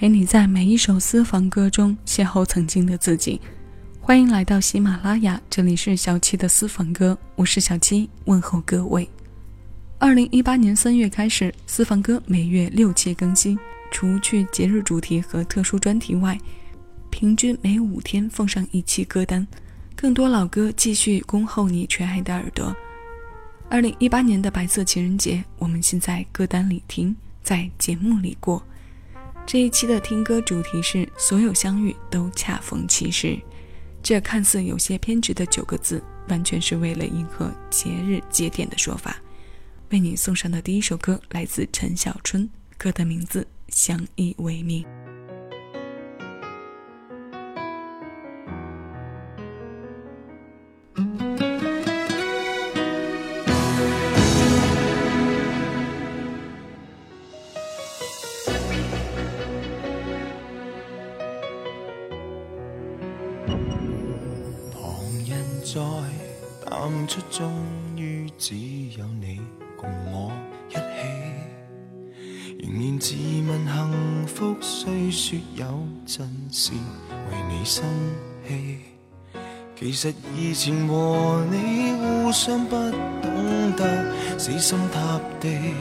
陪你在每一首私房歌中邂逅曾经的自己。欢迎来到喜马拉雅，这里是小七的私房歌，我是小七，问候各位。二零一八年三月开始，私房歌每月六期更新，除去节日主题和特殊专题外，平均每五天奉上一期歌单。更多老歌继续恭候你全爱的耳朵。二零一八年的白色情人节，我们先在歌单里听，在节目里过。这一期的听歌主题是“所有相遇都恰逢其时”。这看似有些偏执的九个字，完全是为了迎合节日节点的说法。为你送上的第一首歌来自陈小春，歌的名字《相依为命》。自问幸福，虽说有阵时为你生气。其实以前和你互相不懂得死心塌地，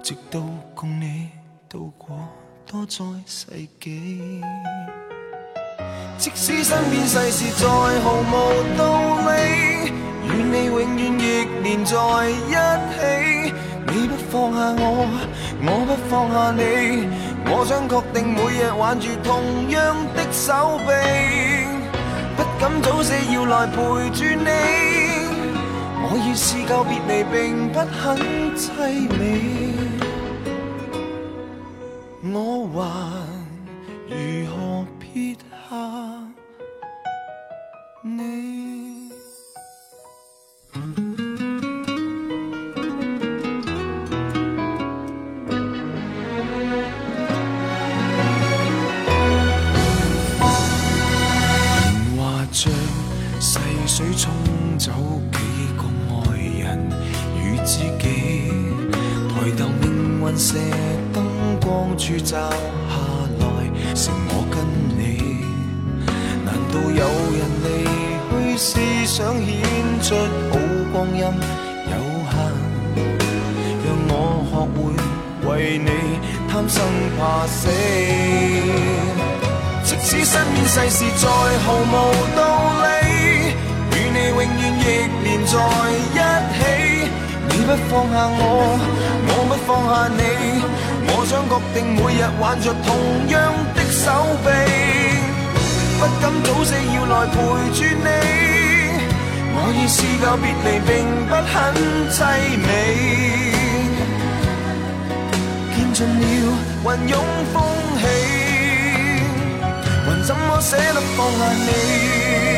直到共你度过多载世纪。即使身边世事再毫无道理，与你永远亦连在一起。你不放下我，我不放下你，我想确定每日挽住同样的手臂，不敢早死要来陪住你。我已试够别离，并不很凄美，我还如何撇下？你射灯光柱照下来，剩我跟你。难道有人离去是想显出好光阴有限？让我学会为你贪生怕死。即使身边世事再毫无道理，与你永远亦连在一起。你不放下我，我放下你，我想确定每日挽着同样的手臂。不敢早死要来陪住你，我已试够别离，并不很凄美。见尽了云涌风起，还怎么舍得放下你？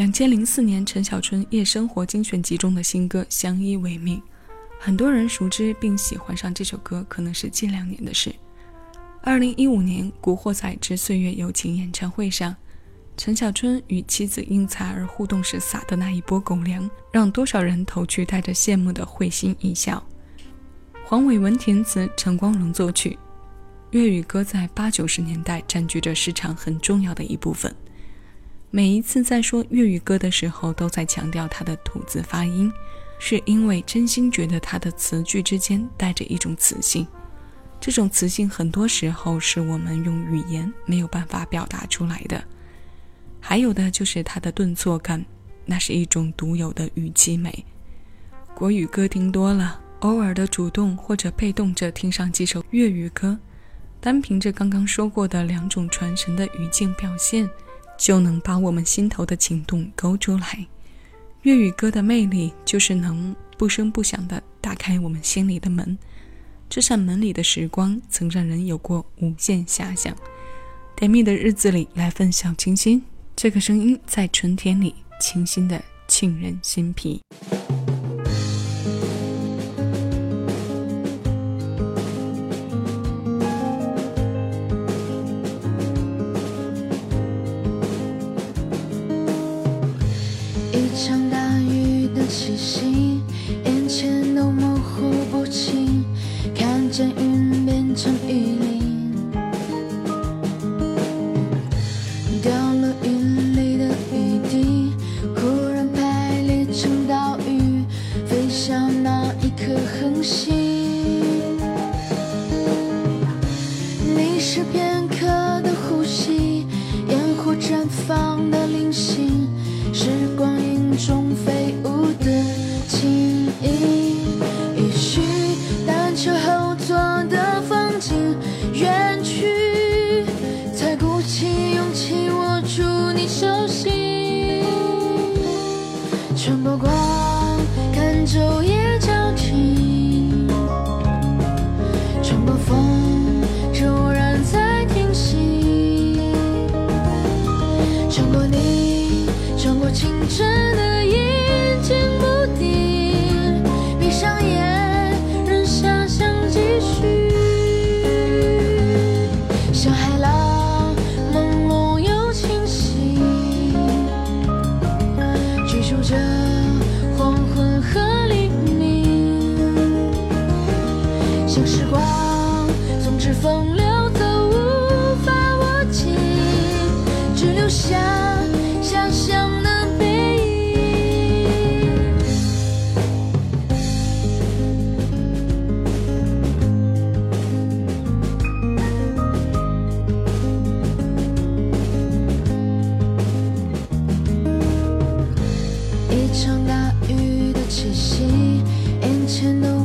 两千零四年，陈小春《夜生活精选集》中的新歌《相依为命》，很多人熟知并喜欢上这首歌，可能是近两年的事。二零一五年，《古惑仔之岁月友情》演唱会上，陈小春与妻子应采儿互动时撒的那一波狗粮，让多少人投去带着羡慕的会心一笑。黄伟文填词，陈光荣作曲。粤语歌在八九十年代占据着市场很重要的一部分。每一次在说粤语歌的时候，都在强调它的吐字发音，是因为真心觉得它的词句之间带着一种磁性。这种磁性很多时候是我们用语言没有办法表达出来的。还有的就是它的顿挫感，那是一种独有的语气美。国语歌听多了，偶尔的主动或者被动着听上几首粤语歌，单凭着刚刚说过的两种传神的语境表现，就能把我们心头的情动勾出来。粤语歌的魅力就是能不声不响地打开我们心里的门。这扇门里的时光，曾让人有过无限遐想。甜蜜的日子里，来份小清新。这个声音在春天里，清新的沁人心脾。to know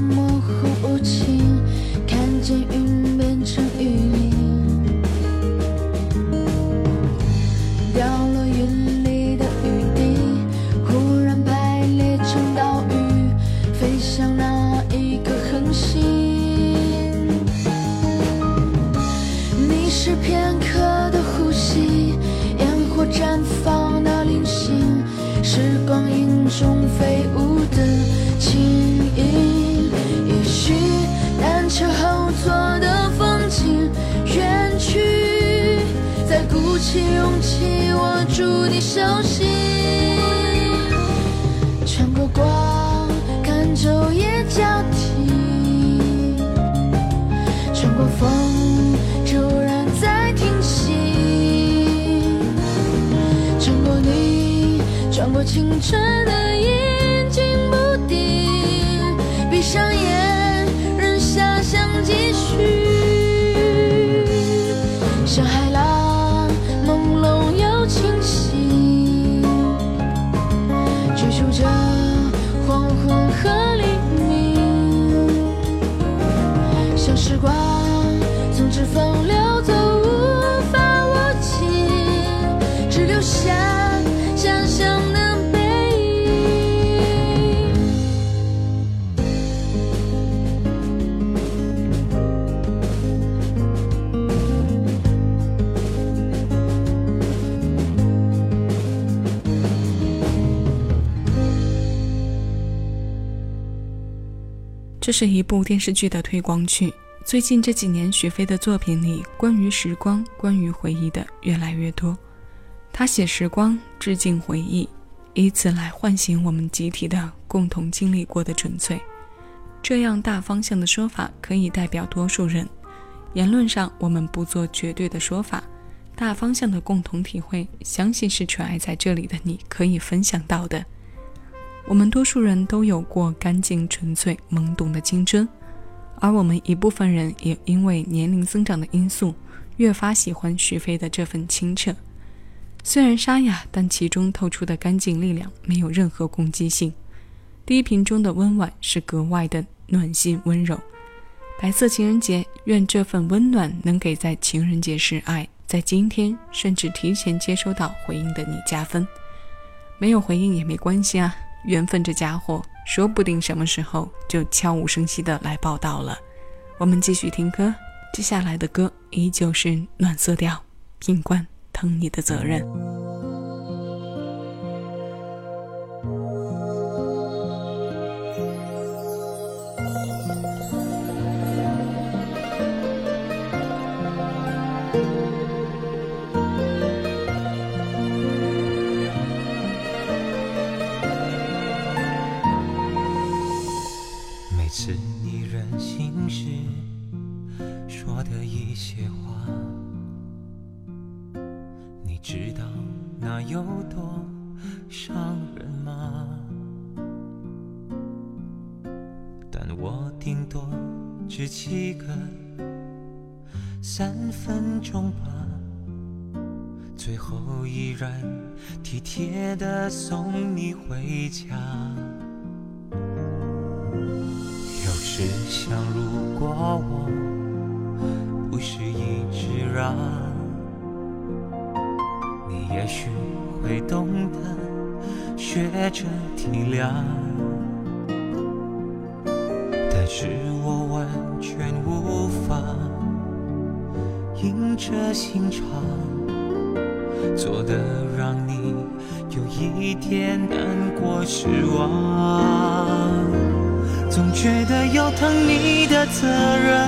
起。勇气握住你手心，穿过光，看昼夜交替，穿过风，骤然再停息，穿过你，穿过青春的眼睛不定，闭上眼。从指缝流走，无法握紧，只留下想象的背影。这是一部电视剧的推广曲。最近这几年，许飞的作品里关于时光、关于回忆的越来越多。他写时光，致敬回忆，以此来唤醒我们集体的共同经历过的纯粹。这样大方向的说法可以代表多数人，言论上我们不做绝对的说法，大方向的共同体会，相信是全爱在这里的你可以分享到的。我们多数人都有过干净、纯粹、懵懂的青春，而我们一部分人也因为年龄增长的因素，越发喜欢许飞的这份清澈。虽然沙哑，但其中透出的干净力量没有任何攻击性。低频中的温婉是格外的暖心温柔。白色情人节，愿这份温暖能给在情人节示爱，在今天甚至提前接收到回应的你加分。没有回应也没关系啊。缘分这家伙，说不定什么时候就悄无声息的来报道了。我们继续听歌，接下来的歌依旧是暖色调，品冠疼你的责任。的一些话你知道那有多伤人吗？但我顶多只七个三分钟吧最后依然体贴的送你回家。有时想如果我让，你也许会懂得学着体谅。但是我完全无法硬着心肠，做的让你有一点难过失望。总觉得有疼你的责任，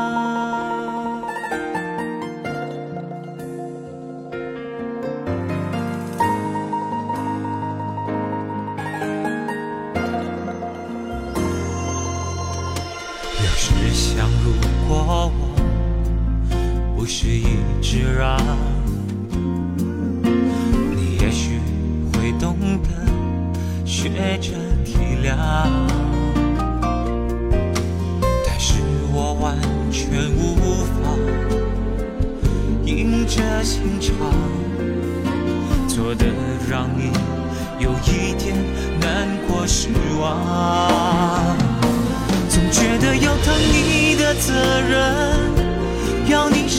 一直让，你也许会懂得学着体谅，但是我完全无法硬着心肠，做的让你有一点难过失望，总觉得有疼你的责任。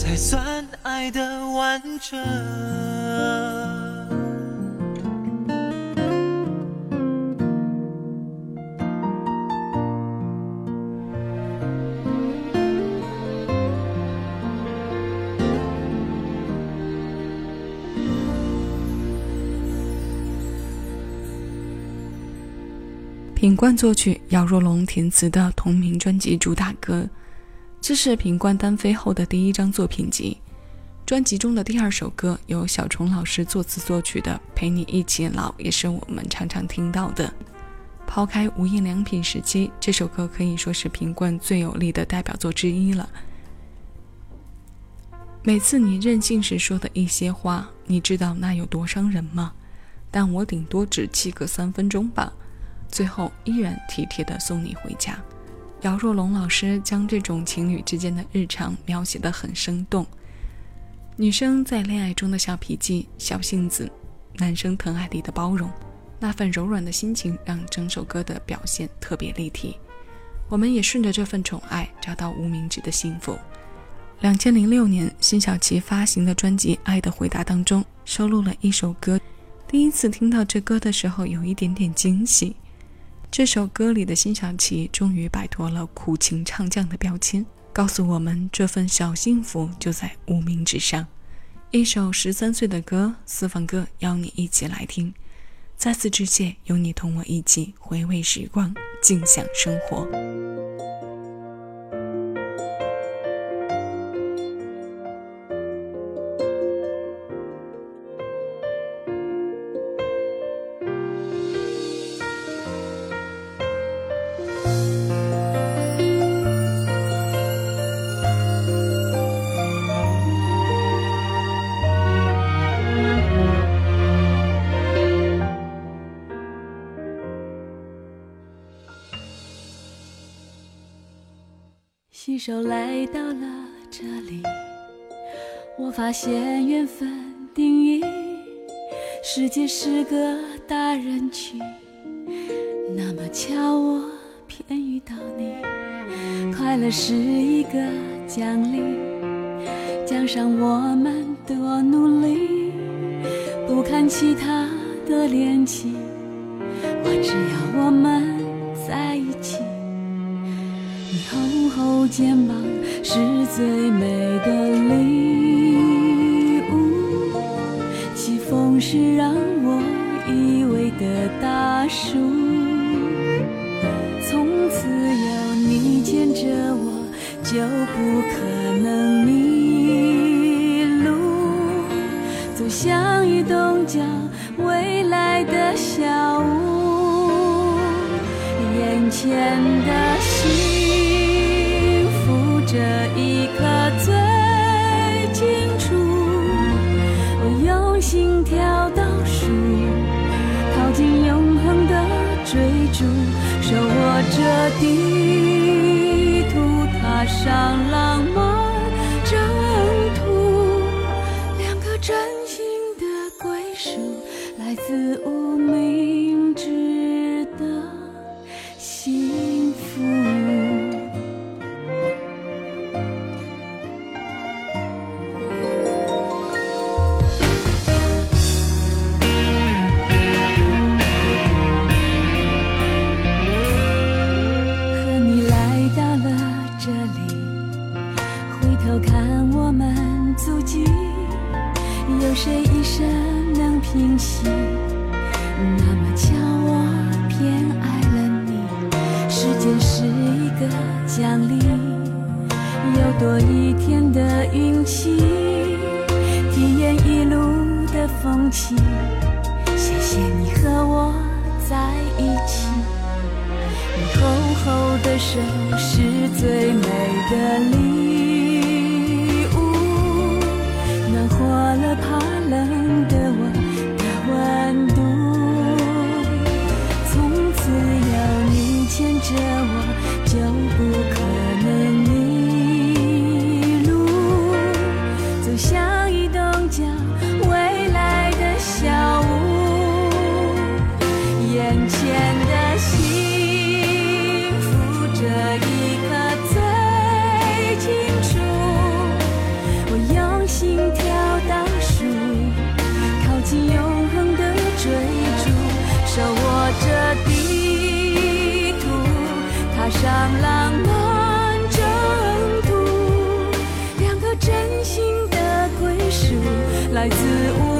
才算爱的完整。品冠作曲姚若龙填词的同名专辑主打歌。这是品冠单飞后的第一张作品集。专辑中的第二首歌由小虫老师作词作曲的《陪你一起老》，也是我们常常听到的。抛开无印良品时期，这首歌可以说是品冠最有力的代表作之一了。每次你任性时说的一些话，你知道那有多伤人吗？但我顶多只气个三分钟吧，最后依然体贴的送你回家。姚若龙老师将这种情侣之间的日常描写得很生动。女生在恋爱中的小脾气、小性子，男生疼爱里的包容，那份柔软的心情让整首歌的表现特别立体。我们也顺着这份宠爱找到无名指的幸福。两千零六年，辛晓琪发行的专辑《爱的回答》当中收录了一首歌。第一次听到这歌的时候，有一点点惊喜。这首歌里的辛晓琪终于摆脱了苦情唱将的标签。告诉我们，这份小幸福就在无名指上。一首十三岁的歌，私房歌，邀你一起来听。再次致谢，有你同我一起回味时光，静享生活。手来到了这里，我发现缘分定义，世界是个大人群，那么巧我偏遇到你，快乐是一个奖励，奖赏我们多努力，不看其他的恋情，我只要我们厚厚肩膀是最美的礼物，起风是让我依偎的大树，从此有你牵着我，就不可能迷路，走向一栋叫未来的小屋，眼前的幸这一刻最清楚，我用心跳倒数，靠近永恒的追逐，手握着地图，踏上浪上浪漫征途，两个真心的归属，来自无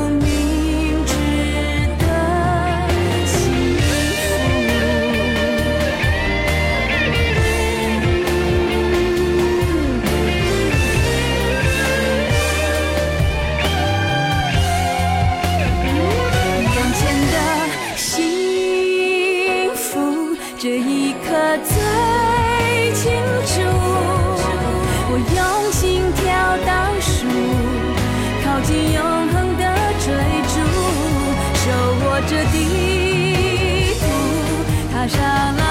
着地图，踏上了